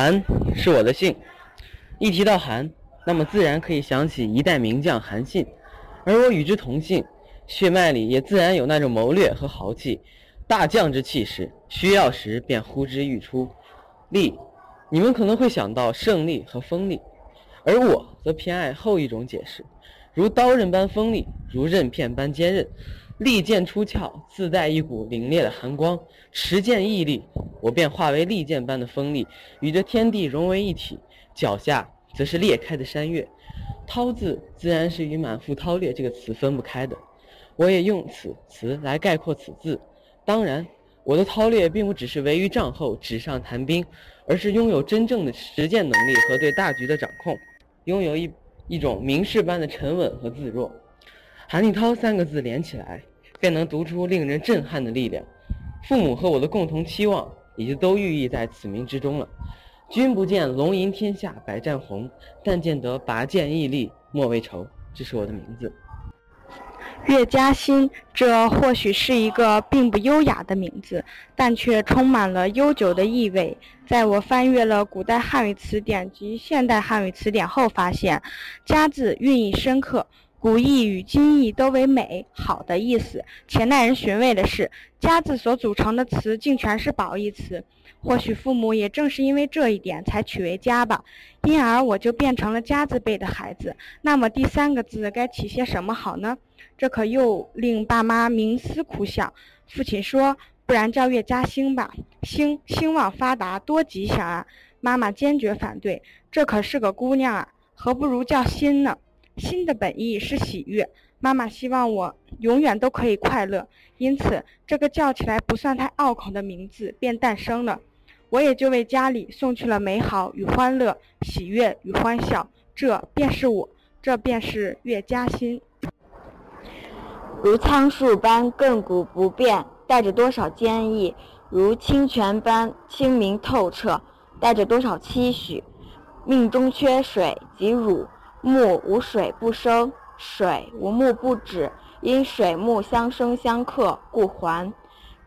韩是我的姓，一提到韩，那么自然可以想起一代名将韩信，而我与之同姓，血脉里也自然有那种谋略和豪气，大将之气势，需要时便呼之欲出。利，你们可能会想到胜利和锋利，而我则偏爱后一种解释，如刀刃般锋利，如刃片般坚韧。利剑出鞘，自带一股凛冽的寒光；持剑屹立，我便化为利剑般的锋利，与这天地融为一体。脚下则是裂开的山岳，韬字自然是与满腹韬略这个词分不开的。我也用此词来概括此字。当然，我的韬略并不只是围于帐后纸上谈兵，而是拥有真正的实践能力和对大局的掌控，拥有一一种名士般的沉稳和自若。韩立涛三个字连起来，便能读出令人震撼的力量。父母和我的共同期望，已经都寓意在此名之中了。君不见龙吟天下百战红，但见得拔剑屹立莫为愁。这是我的名字。岳嘉欣，这或许是一个并不优雅的名字，但却充满了悠久的意味。在我翻阅了古代汉语词典及现代汉语词典后，发现“嘉”字寓意深刻。古意与今意都为美好的意思，且耐人寻味的是，家字所组成的词竟全是褒义词。或许父母也正是因为这一点才取为家吧，因而我就变成了家字辈的孩子。那么第三个字该起些什么好呢？这可又令爸妈冥思苦想。父亲说：“不然叫岳家兴吧，兴兴旺发达多吉祥啊！”妈妈坚决反对，这可是个姑娘啊，何不如叫欣呢？心的本意是喜悦，妈妈希望我永远都可以快乐，因此这个叫起来不算太拗口的名字便诞生了。我也就为家里送去了美好与欢乐、喜悦与欢笑，这便是我，这便是岳嘉欣。如苍树般亘古不变，带着多少坚毅；如清泉般清明透彻，带着多少期许。命中缺水即乳。木无水不生，水无木不止。因水木相生相克，故环。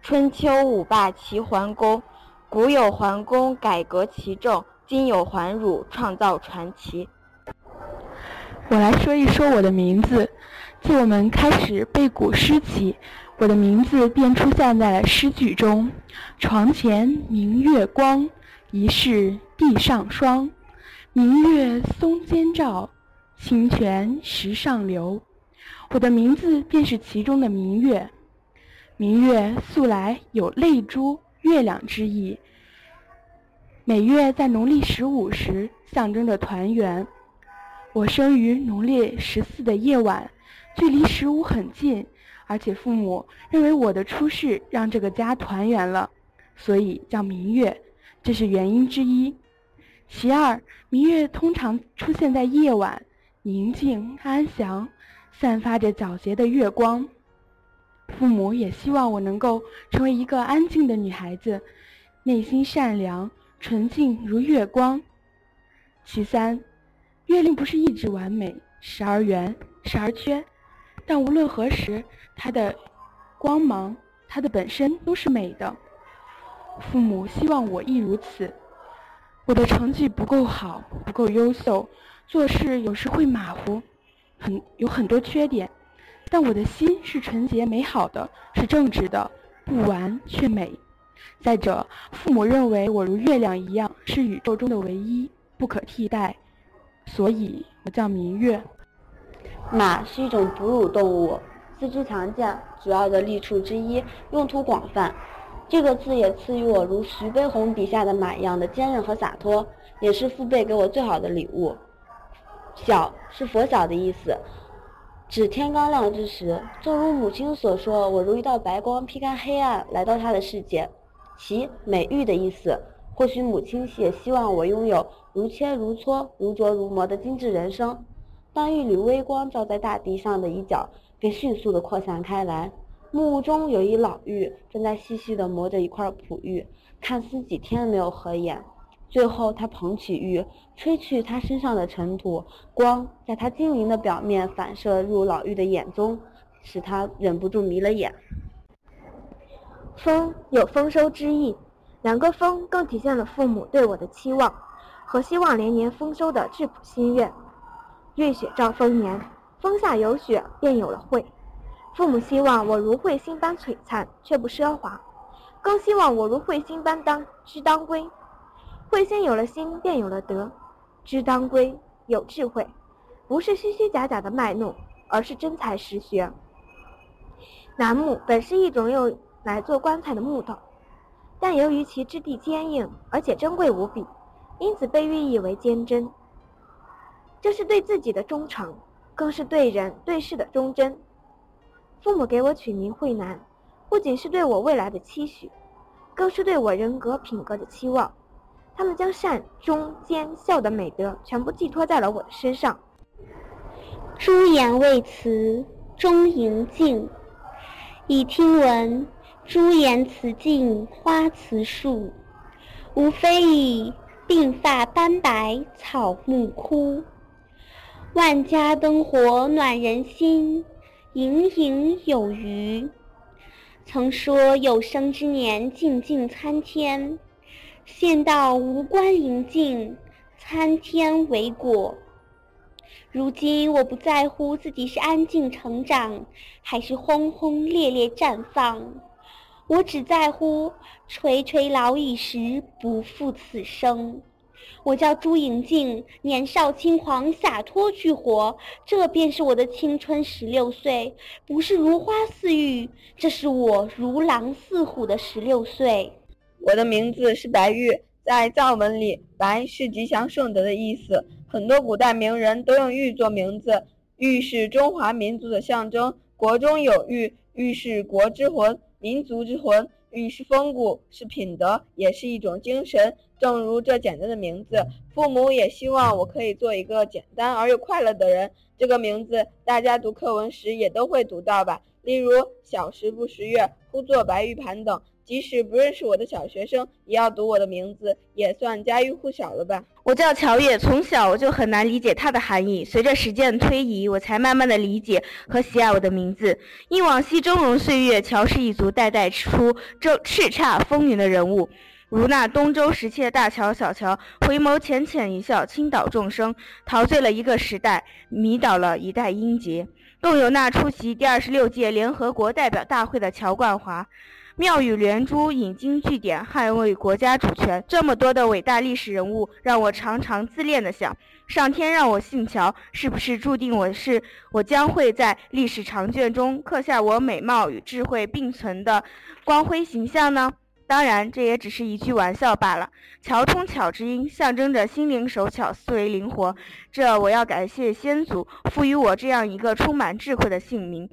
春秋五霸齐桓公，古有桓公改革其政，今有桓汝创造传奇。我来说一说我的名字。自我们开始背古诗起，我的名字便出现在了诗句中。床前明月光，疑是地上霜。明月松间照。清泉石上流，我的名字便是其中的明月。明月素来有泪珠、月亮之意。每月在农历十五时，象征着团圆。我生于农历十四的夜晚，距离十五很近，而且父母认为我的出世让这个家团圆了，所以叫明月，这是原因之一。其二，明月通常出现在夜晚。宁静安详，散发着皎洁的月光。父母也希望我能够成为一个安静的女孩子，内心善良、纯净如月光。其三，月令不是一直完美，时而圆，时而缺，但无论何时，它的光芒、它的本身都是美的。父母希望我亦如此。我的成绩不够好，不够优秀。做事有时会马虎，很有很多缺点，但我的心是纯洁美好的，是正直的，不完却美。再者，父母认为我如月亮一样是宇宙中的唯一，不可替代，所以我叫明月。马是一种哺乳动物，四肢强健，主要的利处之一，用途广泛。这个字也赐予我如徐悲鸿笔下的马一样的坚韧和洒脱，也是父辈给我最好的礼物。晓是佛晓的意思，指天刚亮之时。正如母亲所说，我如一道白光，劈开黑暗，来到他的世界。其美玉的意思，或许母亲也希望我拥有如切如磋、如琢如磨的精致人生。当一缕微光照在大地上的一角，便迅速地扩散开来。木屋中有一老妪，正在细细地磨着一块璞玉，看似几天没有合眼。最后，他捧起玉，吹去他身上的尘土，光在他晶莹的表面反射入老妪的眼中，使他忍不住迷了眼。丰有丰收之意，两个丰更体现了父母对我的期望和希望连年丰收的质朴心愿。瑞雪兆丰年，风下有雪便有了慧。父母希望我如彗星般璀璨，却不奢华；更希望我如彗星般当知当归。慧心有了心，便有了德；知当归有智慧，不是虚虚假假的卖弄，而是真才实学。楠木本是一种用来做棺材的木头，但由于其质地坚硬，而且珍贵无比，因此被寓意为坚贞。这是对自己的忠诚，更是对人对事的忠贞。父母给我取名慧南，不仅是对我未来的期许，更是对我人格品格的期望。他们将善、忠、奸、孝的美德全部寄托在了我的身上。朱颜未辞，钟迎镜。已听闻，朱颜辞镜花辞树。无非已鬓发斑白，草木枯。万家灯火暖人心。隐隐有余。曾说有生之年静静参天，现到无关临近，参天为果。如今我不在乎自己是安静成长，还是轰轰烈烈绽放，我只在乎垂垂老矣时不负此生。我叫朱莹静，年少轻狂，洒脱去活，这便是我的青春十六岁，不是如花似玉，这是我如狼似虎的十六岁。我的名字是白玉，在藏文里，白是吉祥顺德的意思，很多古代名人都用玉做名字，玉是中华民族的象征，国中有玉，玉是国之魂，民族之魂。玉是风骨，是品德，也是一种精神。正如这简单的名字，父母也希望我可以做一个简单而又快乐的人。这个名字，大家读课文时也都会读到吧？例如“小时不识月，呼作白玉盘”等。即使不认识我的小学生，也要读我的名字，也算家喻户晓了吧？我叫乔月，从小我就很难理解它的含义。随着时间的推移，我才慢慢的理解和喜爱我的名字。忆往昔峥嵘岁月，乔氏一族代代出这叱咤风云的人物，如那东周时期的大乔、小乔，回眸浅浅一笑，倾倒众生，陶醉了一个时代，迷倒了一代英杰。更有那出席第二十六届联合国代表大会的乔冠华。妙语连珠，引经据典，捍卫国家主权。这么多的伟大历史人物，让我常常自恋的想：上天让我姓乔，是不是注定我是我将会在历史长卷中刻下我美貌与智慧并存的光辉形象呢？当然，这也只是一句玩笑罢了。乔通巧之音，象征着心灵手巧、思维灵活。这我要感谢先祖赋予我这样一个充满智慧的姓名。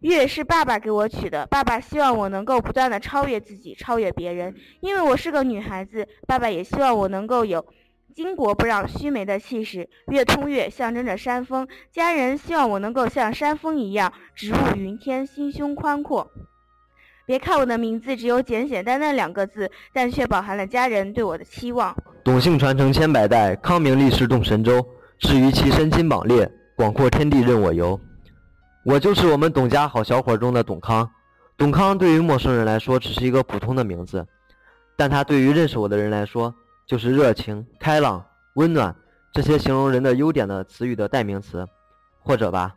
月是爸爸给我取的，爸爸希望我能够不断的超越自己，超越别人。因为我是个女孩子，爸爸也希望我能够有巾帼不让须眉的气势。月通月象征着山峰，家人希望我能够像山峰一样直入云天，心胸宽阔。别看我的名字只有简简单单两个字，但却饱含了家人对我的期望。董姓传承千百代，康明历世动神州。至于其身金榜列，广阔天地任我游。我就是我们董家好小伙中的董康。董康对于陌生人来说只是一个普通的名字，但他对于认识我的人来说，就是热情、开朗、温暖这些形容人的优点的词语的代名词。或者吧，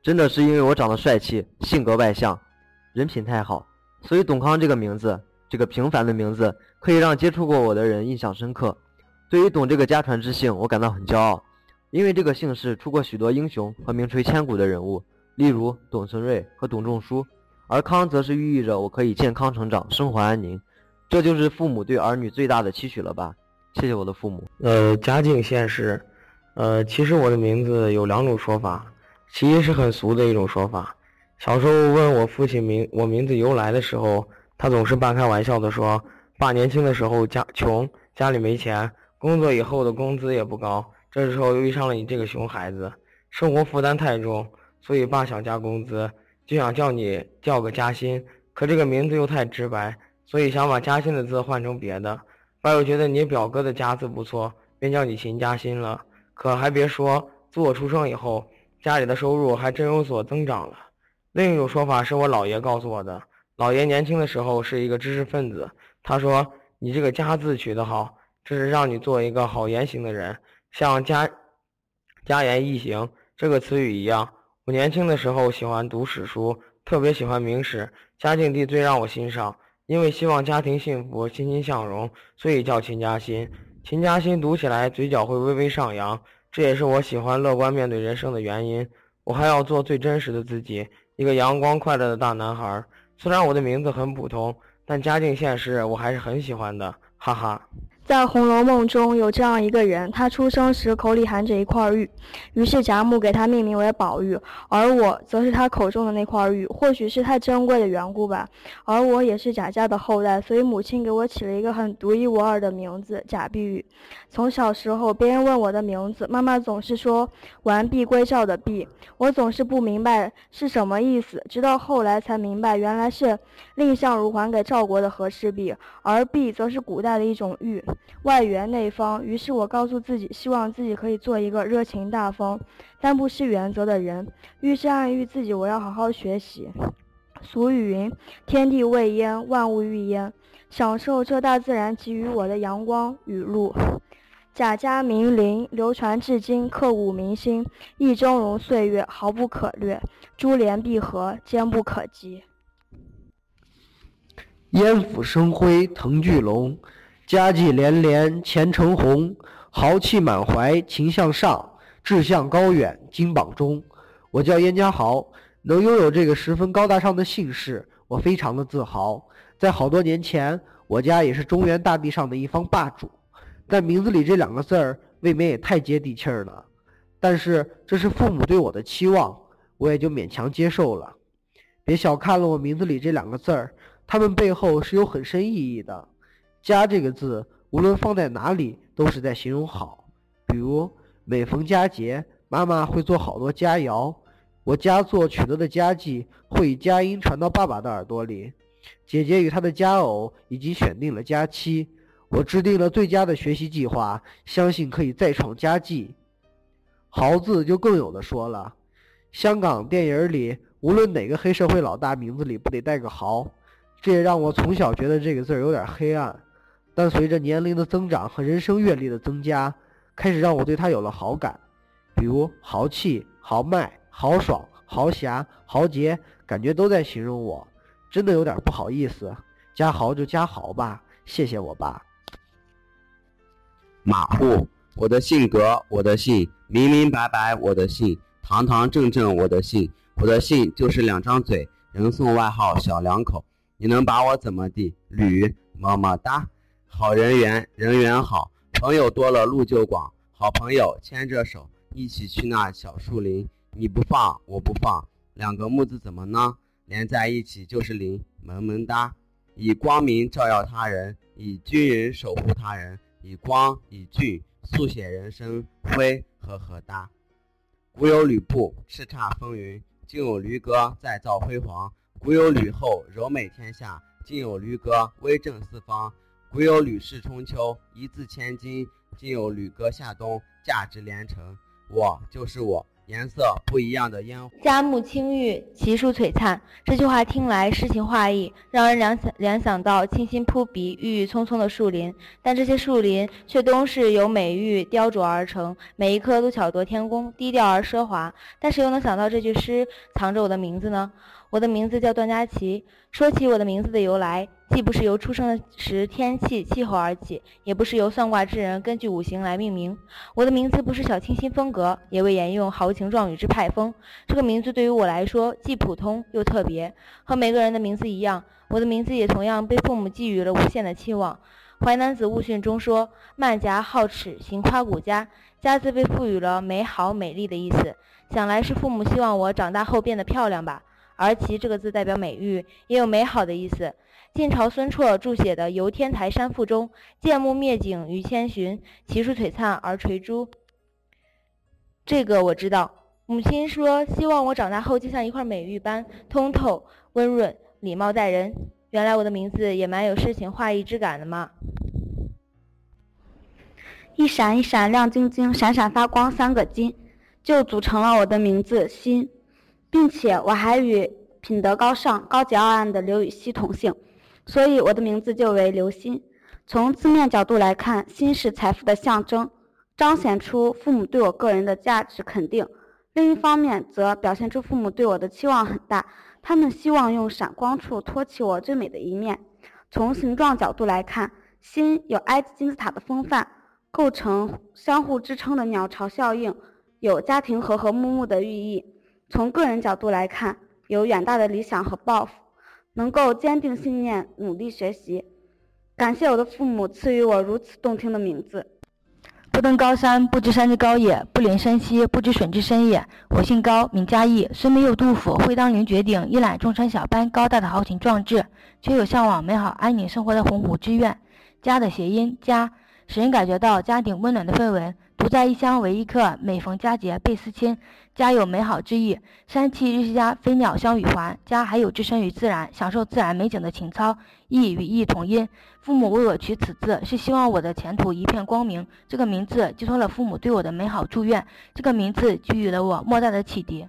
真的是因为我长得帅气，性格外向，人品太好，所以董康这个名字，这个平凡的名字，可以让接触过我的人印象深刻。对于董这个家传之姓，我感到很骄傲。因为这个姓氏出过许多英雄和名垂千古的人物，例如董存瑞和董仲舒，而康则是寓意着我可以健康成长，生活安宁，这就是父母对儿女最大的期许了吧？谢谢我的父母。呃，家境现实，呃，其实我的名字有两种说法，其一是很俗的一种说法。小时候问我父亲名我名字由来的时候，他总是半开玩笑的说：“爸年轻的时候家穷，家里没钱，工作以后的工资也不高。”这时候又遇上了你这个熊孩子，生活负担太重，所以爸想加工资，就想叫你叫个加薪。可这个名字又太直白，所以想把加薪的字换成别的。爸又觉得你表哥的家字不错，便叫你秦加薪了。可还别说，自我出生以后，家里的收入还真有所增长了。另一种说法是我姥爷告诉我的，姥爷年轻的时候是一个知识分子，他说：“你这个家字取得好，这是让你做一个好言行的人，像家家言易行这个词语一样。我年轻的时候喜欢读史书，特别喜欢明史，嘉靖帝最让我欣赏。因为希望家庭幸福，欣欣向荣，所以叫秦家新。秦家新读起来嘴角会微微上扬，这也是我喜欢乐观面对人生的原因。我还要做最真实的自己，一个阳光快乐的大男孩。虽然我的名字很普通。”但家境现实，我还是很喜欢的，哈哈。在《红楼梦》中有这样一个人，他出生时口里含着一块玉，于是贾母给他命名为宝玉，而我则是他口中的那块玉。或许是太珍贵的缘故吧，而我也是贾家的后代，所以母亲给我起了一个很独一无二的名字——贾碧玉。从小时候，别人问我的名字，妈妈总是说“完璧归赵”的“璧”，我总是不明白是什么意思，直到后来才明白，原来是蔺相如还给赵国的和氏璧，而“璧”则是古代的一种玉。外圆内方，于是我告诉自己，希望自己可以做一个热情大方、但不失原则的人。于是暗喻自己，我要好好学习。俗语云：“天地未焉，万物欲焉。”享受这大自然给予我的阳光雨露。贾家名伶，流传至今，刻骨铭心，意峥嵘岁月，毫不可略。珠联璧合，坚不可及。烟府生辉，腾巨龙。家绩连连前程红，豪气满怀情向上，志向高远金榜中。我叫燕家豪，能拥有这个十分高大上的姓氏，我非常的自豪。在好多年前，我家也是中原大地上的一方霸主，但名字里这两个字儿未免也太接地气儿了。但是这是父母对我的期望，我也就勉强接受了。别小看了我名字里这两个字儿，它们背后是有很深意义的。家这个字，无论放在哪里，都是在形容好。比如每逢佳节，妈妈会做好多佳肴，我佳作取得的佳绩会以佳音传到爸爸的耳朵里。姐姐与她的佳偶已经选定了佳期，我制定了最佳的学习计划，相信可以再创佳绩。豪字就更有的说了，香港电影里无论哪个黑社会老大名字里不得带个豪，这也让我从小觉得这个字儿有点黑暗。但随着年龄的增长和人生阅历的增加，开始让我对他有了好感，比如豪气、豪迈、豪爽、豪侠、豪杰，感觉都在形容我，真的有点不好意思。加豪就加豪吧，谢谢我吧。马虎，我的性格，我的姓，明明白白，我的姓，堂堂正正，我的姓，我的姓就是两张嘴，人送外号小两口，你能把我怎么地？吕，么么哒。好人缘，人缘好，朋友多了路就广。好朋友牵着手一起去那小树林，你不放我不放，两个木字怎么呢？连在一起就是林，萌萌哒。以光明照耀他人，以军人守护他人，以光以俊速写人生，辉和和哒。古有吕布叱咤风云，今有驴哥再造辉煌。古有吕后柔美天下，今有驴哥威震四方。古有吕氏春秋，一字千金；今有吕哥夏冬，价值连城。我就是我，颜色不一样的烟火。佳木青玉，奇树璀璨。这句话听来诗情画意，让人联想联想到清新扑鼻、郁郁葱葱的树林。但这些树林却都是由美玉雕琢而成，每一棵都巧夺天工，低调而奢华。但谁又能想到这句诗藏着我的名字呢？我的名字叫段佳琪。说起我的名字的由来，既不是由出生时天气气候而起，也不是由算卦之人根据五行来命名。我的名字不是小清新风格，也未沿用豪情壮语之派风。这个名字对于我来说既普通又特别，和每个人的名字一样，我的名字也同样被父母寄予了无限的期望。《淮南子·物训》中说：“慢颊好齿，行夸古家。”“家”字被赋予了美好、美丽的意思，想来是父母希望我长大后变得漂亮吧。而“其”这个字代表美玉，也有美好的意思。晋朝孙绰著写的《游天台山赋》中：“见木灭景于千寻，奇树璀璨而垂珠。”这个我知道。母亲说希望我长大后就像一块美玉般通透、温润、礼貌待人。原来我的名字也蛮有诗情画意之感的嘛！一闪一闪亮晶晶，闪闪发光三个金，就组成了我的名字“心”。并且我还与品德高尚、高洁傲岸的刘禹锡同姓，所以我的名字就为刘鑫。从字面角度来看，鑫是财富的象征，彰显出父母对我个人的价值肯定；另一方面，则表现出父母对我的期望很大，他们希望用闪光处托起我最美的一面。从形状角度来看，鑫有埃及金字塔的风范，构成相互支撑的鸟巢效应，有家庭和和睦睦的寓意。从个人角度来看，有远大的理想和抱负，能够坚定信念，努力学习。感谢我的父母赐予我如此动听的名字。不登高山，不知山之高也；不临深溪，不知水之深也。我姓高，名嘉义，虽没有杜甫会当凌绝顶，一览众山小般高大的豪情壮志，却有向往美好安宁生活的鸿鹄之愿。家的谐音家，使人感觉到家庭温暖的氛围。独在异乡为异客，每逢佳节倍思亲。家有美好之意，山气日夕佳，飞鸟相与还。家还有置身于自然，享受自然美景的情操。意与意同音，父母为我取此字，是希望我的前途一片光明。这个名字寄托了父母对我的美好祝愿，这个名字给予了我莫大的启迪。